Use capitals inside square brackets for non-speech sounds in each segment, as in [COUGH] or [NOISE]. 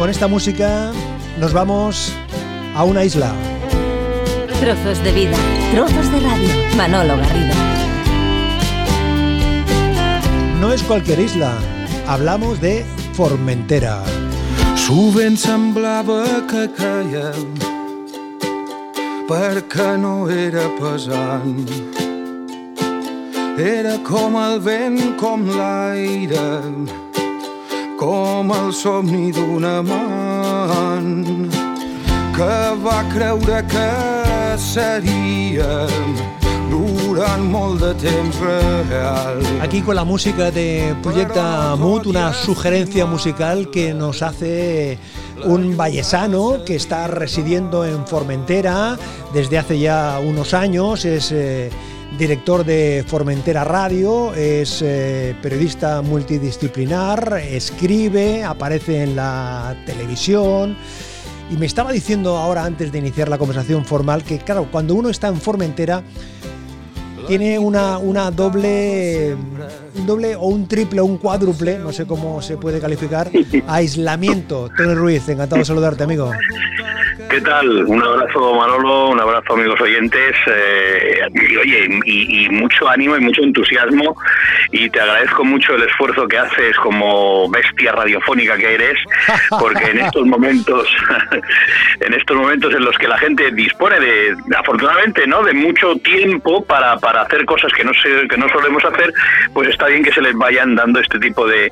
con esta música nos vamos a una isla. Trozos de vida, trozos de radio. Manolo Garrido. No es cualquier isla, hablamos de Formentera. Sovint semblava que caiem perquè no era pesant. Era com el vent, com l'aire, com el somni d'un amant que va creure que seríem. Aquí con la música de Proyecta Mood, una sugerencia musical que nos hace un vallesano que está residiendo en Formentera desde hace ya unos años, es eh, director de Formentera Radio, es eh, periodista multidisciplinar, escribe, aparece en la televisión. Y me estaba diciendo ahora, antes de iniciar la conversación formal, que claro, cuando uno está en Formentera, tiene una, una doble, un doble o un triple o un cuádruple, no sé cómo se puede calificar, [LAUGHS] aislamiento. Tony Ruiz, encantado de saludarte, amigo. ¿Qué tal? Un abrazo Manolo, un abrazo amigos oyentes, eh, y, oye, y, y, mucho ánimo y mucho entusiasmo y te agradezco mucho el esfuerzo que haces como bestia radiofónica que eres, porque en estos momentos, [LAUGHS] en estos momentos en los que la gente dispone de, afortunadamente, ¿no? De mucho tiempo para, para hacer cosas que no se, que no solemos hacer, pues está bien que se les vayan dando este tipo de,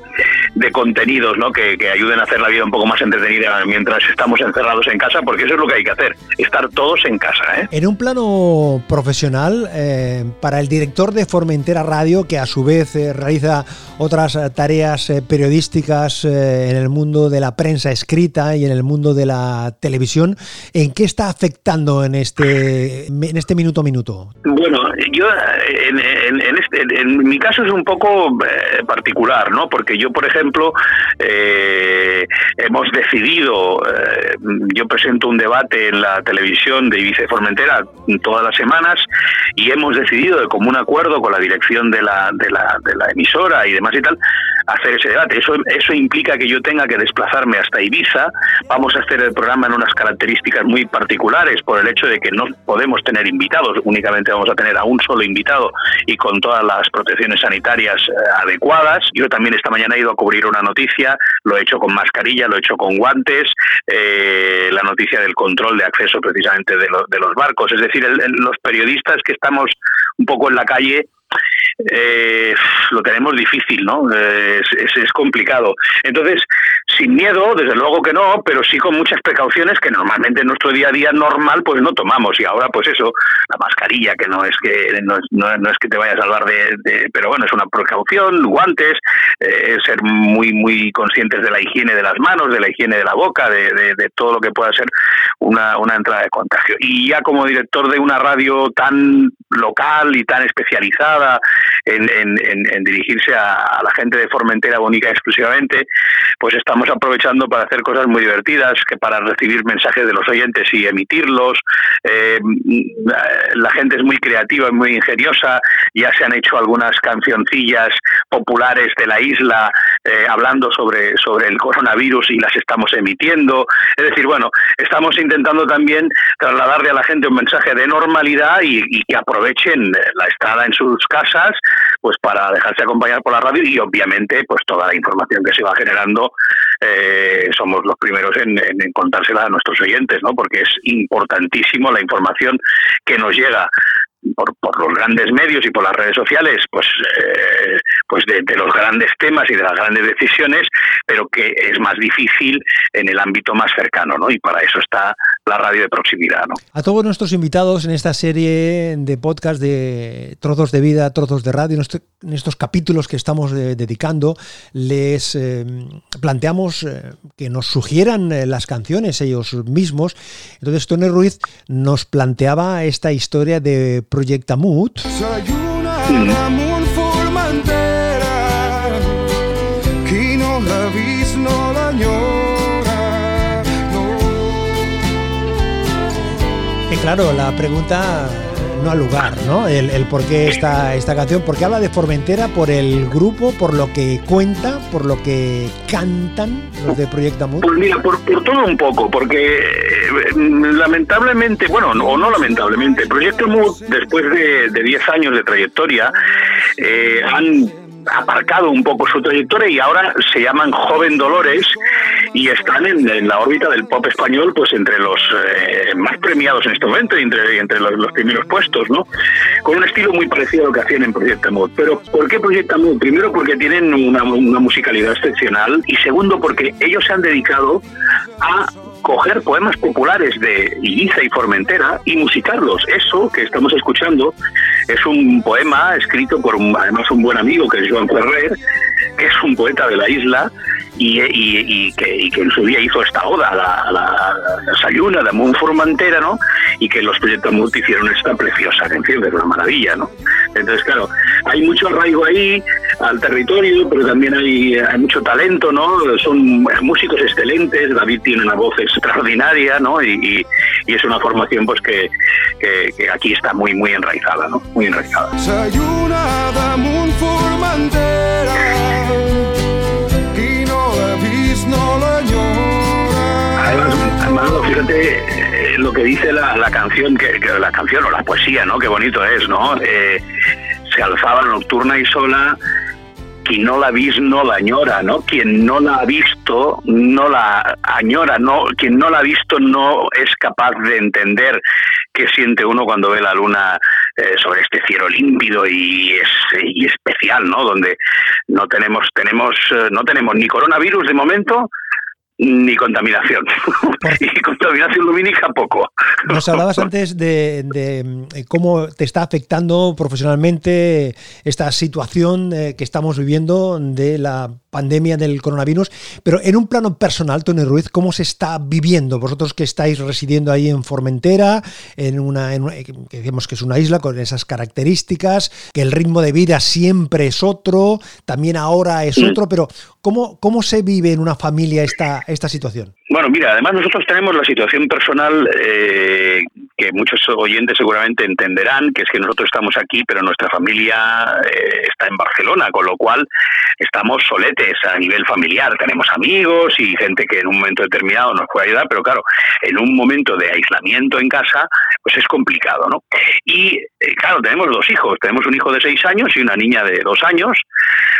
de contenidos, ¿no? Que, que ayuden a hacer la vida un poco más entretenida mientras estamos encerrados en casa, porque eso es lo que hay que hacer, estar todos en casa. ¿eh? En un plano profesional, eh, para el director de Formentera Radio, que a su vez eh, realiza otras tareas periodísticas en el mundo de la prensa escrita y en el mundo de la televisión, ¿en qué está afectando en este, en este minuto a minuto? Bueno, yo en, en, en, este, en mi caso es un poco particular, ¿no? Porque yo, por ejemplo, hemos decidido, yo presento un debate en la televisión de Ibiza y Formentera todas las semanas y hemos decidido de común acuerdo con la dirección de la, de la, de emisora y demás y tal, hacer ese debate. Eso, eso implica que yo tenga que desplazarme hasta Ibiza. Vamos a hacer el programa en unas características muy particulares por el hecho de que no podemos tener invitados, únicamente vamos a tener a un solo invitado y con todas las protecciones sanitarias eh, adecuadas. Yo también esta mañana he ido a cubrir una noticia, lo he hecho con mascarilla, lo he hecho con guantes, eh, la noticia del control de acceso precisamente de, de los barcos. Es decir, el, el, los periodistas que estamos un poco en la calle eh, lo tenemos difícil, ¿no? Eh, es, es, es, complicado. Entonces, sin miedo, desde luego que no, pero sí con muchas precauciones que normalmente en nuestro día a día normal pues no tomamos. Y ahora pues eso, la mascarilla, que no es que no, no, no es que te vaya a salvar de, pero bueno, es una precaución, guantes, eh, ser muy muy conscientes de la higiene de las manos, de la higiene de la boca, de, de, de todo lo que pueda ser una entrada de contagio. Y ya como director de una radio tan local y tan especializada, en, dirigirse a, la gente de Formentera Bonica exclusivamente, pues estamos aprovechando para hacer cosas muy divertidas, que para recibir mensajes de los oyentes y emitirlos. Eh, la gente es muy creativa y muy ingeniosa, ya se han hecho algunas cancioncillas populares de la isla eh, hablando sobre, sobre el coronavirus y las estamos emitiendo. Es decir, bueno, estamos intentando también trasladarle a la gente un mensaje de normalidad y, y que aprovechen la estada en sus casas pues para dejarse acompañar por la radio y obviamente pues toda la información que se va generando eh, somos los primeros en, contársela a nuestros oyentes, ¿no? Porque es importantísimo la información que nos llega por, los grandes medios y por las redes sociales, pues, eh, pues de, los grandes temas y de las grandes decisiones, pero que es más difícil en el ámbito más cercano, ¿no? Y para eso está la radio de proximidad, ¿no? A todos nuestros invitados en esta serie de podcast de Trozos de Vida, Trozos de Radio, en estos capítulos que estamos de, dedicando, les eh, planteamos eh, que nos sugieran eh, las canciones ellos mismos. Entonces Tony Ruiz nos planteaba esta historia de Projecta Mood. Claro, la pregunta no al lugar, ¿no? El, por qué esta, esta canción, porque habla de Formentera por el grupo, por lo que cuenta, por lo que cantan los de Proyecto Amor. Pues mira, por, todo un poco, porque eh, lamentablemente, bueno, o no lamentablemente, Proyecto Mood, después de 10 años de trayectoria, eh, han aparcado un poco su trayectoria y ahora se llaman Joven Dolores y están en, la órbita del pop español, pues entre los eh, más premiados en este momento entre, entre los, primeros puestos, ¿no? Con un estilo muy parecido a lo que hacían en Proyecto Mood. Pero ¿por qué Proyecto Mood? Primero porque tienen una, musicalidad excepcional y segundo porque ellos se han dedicado a coger poemas populares de Ibiza y Formentera y musicarlos. Eso que estamos escuchando es un poema escrito por además un buen amigo que es Joan Ferrer, que es un poeta de la isla y, que, en su día hizo esta oda, la, la, la Sayuna de Mon Formentera, ¿no? Y que los proyectos multi hicieron esta preciosa canción, es una maravilla, ¿no? Entonces, claro, hay mucho arraigo ahí al territorio, pero también hay, mucho talento, ¿no? Son músicos excelentes, David tiene una voz extraordinaria, ¿no? Y, es una formación pues que, aquí está muy muy enraizada, ¿no? Muy enraizada. Además, fíjate eh, lo que dice la, la canción, que, la canción o la poesía, ¿no? Qué bonito es, ¿no? Eh, se alzaba nocturna y sola quien no la visto no la añora, ¿no? Quien no la ha visto no la añora, no, quien no la ha visto no es capaz de entender qué siente uno cuando ve la luna eh, sobre este cielo límpido y, es, y especial, ¿no? Donde no tenemos tenemos eh, no tenemos ni coronavirus de momento ni contaminación. [LAUGHS] y contaminación lumínica poco. Nos hablabas [LAUGHS] antes de, eh, cómo te está afectando profesionalmente esta situación eh, que estamos viviendo de la pandemia del coronavirus, pero en un plano personal, Tony Ruiz, ¿cómo se está viviendo? Vosotros que estáis residiendo ahí en Formentera, en una, en que decimos que es una isla con esas características, que el ritmo de vida siempre es otro, también ahora es mm. otro, pero ¿cómo, ¿cómo se vive en una familia esta, esta situación? Bueno, mira, además nosotros tenemos la situación personal eh, que muchos oyentes seguramente entenderán, que es que nosotros estamos aquí, pero nuestra familia eh, está en Barcelona, con lo cual estamos soletes a nivel familiar. Tenemos amigos y gente que en un momento determinado nos puede ayudar, pero claro, en un momento de aislamiento en casa, pues es complicado, ¿no? Y eh, claro, tenemos dos hijos, tenemos un hijo de seis años y una niña de dos años,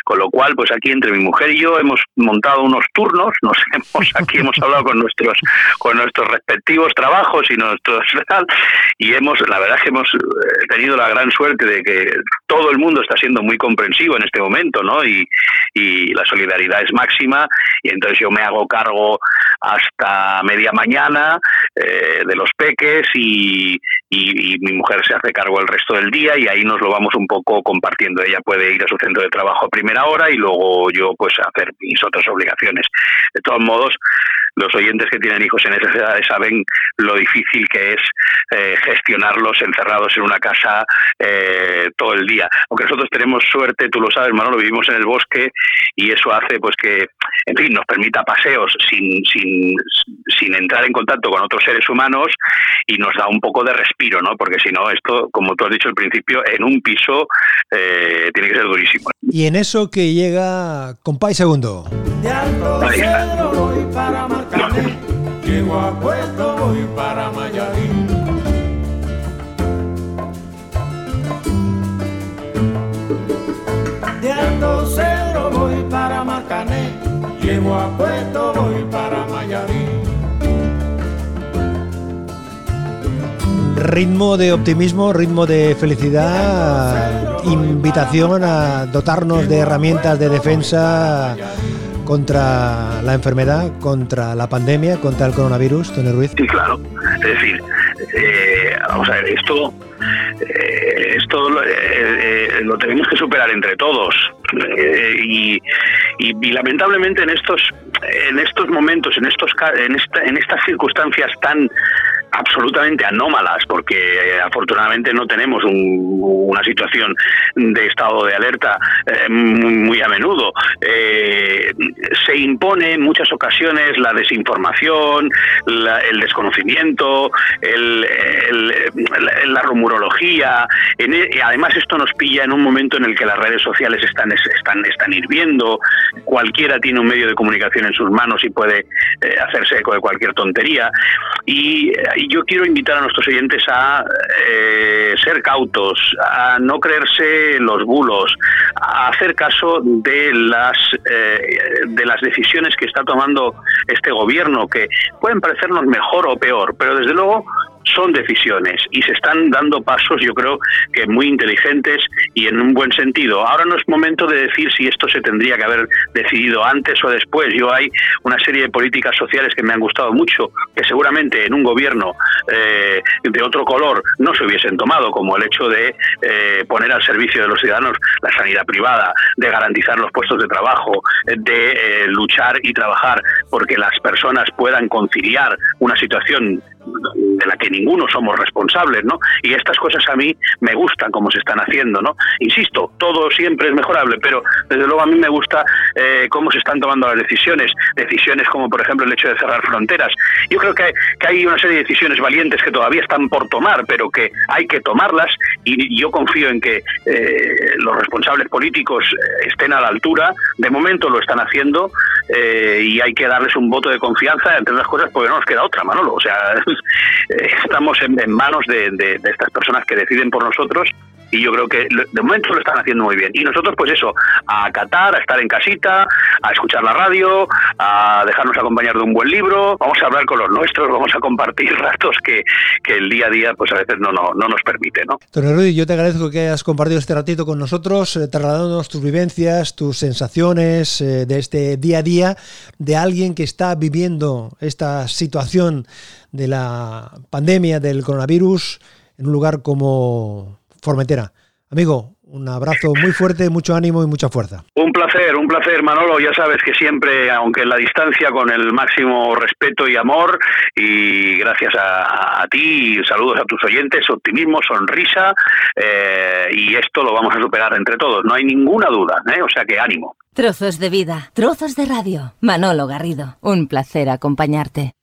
con lo cual, pues aquí entre mi mujer y yo hemos montado unos turnos, [LAUGHS] nos hemos aquí hemos hablado con nuestros con nuestros respectivos trabajos y nuestros [LAUGHS] y hemos la verdad es que hemos eh, tenido la gran suerte de que todo el mundo está siendo muy comprensivo en este momento, ¿no? Y, y la solidaridad es máxima y entonces yo me hago cargo hasta media mañana eh, de los peques y, y, mi mujer se hace cargo el resto del día y ahí nos lo vamos un poco compartiendo. Ella puede ir a su centro de trabajo a primera hora y luego yo pues hacer mis otras obligaciones. De todos modos, los oyentes que tienen hijos en esas edades saben lo difícil que es eh, gestionarlos encerrados en una casa eh, todo el día. Aunque nosotros tenemos suerte, tú lo sabes, Manolo, vivimos en el bosque y eso hace pues que, en fin, nos permita paseos sin, sin, sin entrar en contacto con otros seres humanos y nos da un poco de respiro, ¿no? Porque si no, esto, como tú has dicho al principio, en un piso eh, tiene que ser durísimo. Y en eso que llega Compay Segundo. Ahí llego a Puerto, voy para Mayarín. De Alto Cedro voy para Marcané, llego a Puerto, voy para Mayarín. Ritmo de optimismo, ritmo de felicidad, invitación a dotarnos de herramientas de defensa contra la enfermedad, contra la pandemia, contra el coronavirus, Tony Ruiz? Sí, claro. Es decir, eh, vamos a ver, esto, eh, esto eh, lo tenemos que superar entre todos. Y, y, lamentablemente en estos, en estos momentos, en, estos, en, esta, en estas circunstancias tan absolutamente anómalas, porque eh, afortunadamente no tenemos una situación de estado de alerta eh, muy, a menudo. Eh, se impone en muchas ocasiones la desinformación, el desconocimiento, la rumorología. E, además, esto nos pilla en un momento en el que las redes sociales están, están, están hirviendo, cualquiera tiene un medio de comunicación en sus manos y puede hacerse eco de cualquier tontería. Y, yo quiero invitar a nuestros oyentes a eh, ser cautos, a no creerse los bulos, a hacer caso de las, eh, de las decisiones que está tomando este gobierno, que pueden parecernos mejor o peor, pero desde luego son decisiones y se están dando pasos, yo creo que muy inteligentes y en un buen sentido. Ahora no es momento de decir si esto se tendría que haber decidido antes o después. Yo hay una serie de políticas sociales que me han gustado mucho, que seguramente en un gobierno eh, de otro color no se hubiesen tomado, como el hecho de eh, poner al servicio de los ciudadanos la sanidad privada, de garantizar los puestos de trabajo, de eh, luchar y trabajar porque las personas puedan conciliar una situación de la que ninguno somos responsables, ¿no? Y estas cosas a mí me gustan como se están haciendo, ¿no? Insisto, todo siempre es mejorable, pero desde luego a mí me gusta eh, cómo se están tomando las decisiones, decisiones como por ejemplo el hecho de cerrar fronteras. Yo creo que, hay una serie de decisiones valientes que todavía están por tomar, pero que hay que tomarlas y yo confío en que eh, los responsables políticos eh, estén a la altura. De momento lo están haciendo y hay que darles un voto de confianza, entre otras cosas, porque no nos queda otra, Manolo. O sea, [LAUGHS] estamos en, manos de, estas personas que deciden por nosotros y yo creo que de momento lo están haciendo muy bien. Y nosotros, pues eso, a acatar, a estar en casita, a escuchar la radio, a dejarnos acompañar de un buen libro, vamos a hablar con los nuestros, vamos a compartir [LAUGHS] ratos que, el día a día, pues a veces no, no, no nos permite, ¿no? Don Rudy, yo te agradezco que hayas compartido este ratito con nosotros, eh, trasladándonos tus vivencias, tus sensaciones eh, de este día a día de alguien que está viviendo esta situación de la pandemia del coronavirus en un lugar como Formentera. Amigo, un abrazo muy fuerte, mucho ánimo y mucha fuerza. Un placer, un placer, Manolo. Ya sabes que siempre, aunque en la distancia, con el máximo respeto y amor, y gracias a, ti, saludos a tus oyentes, optimismo, sonrisa, eh, y esto lo vamos a superar entre todos, no hay ninguna duda, ¿eh? o sea que ánimo. Trozos de vida, trozos de radio. Manolo Garrido, un placer acompañarte.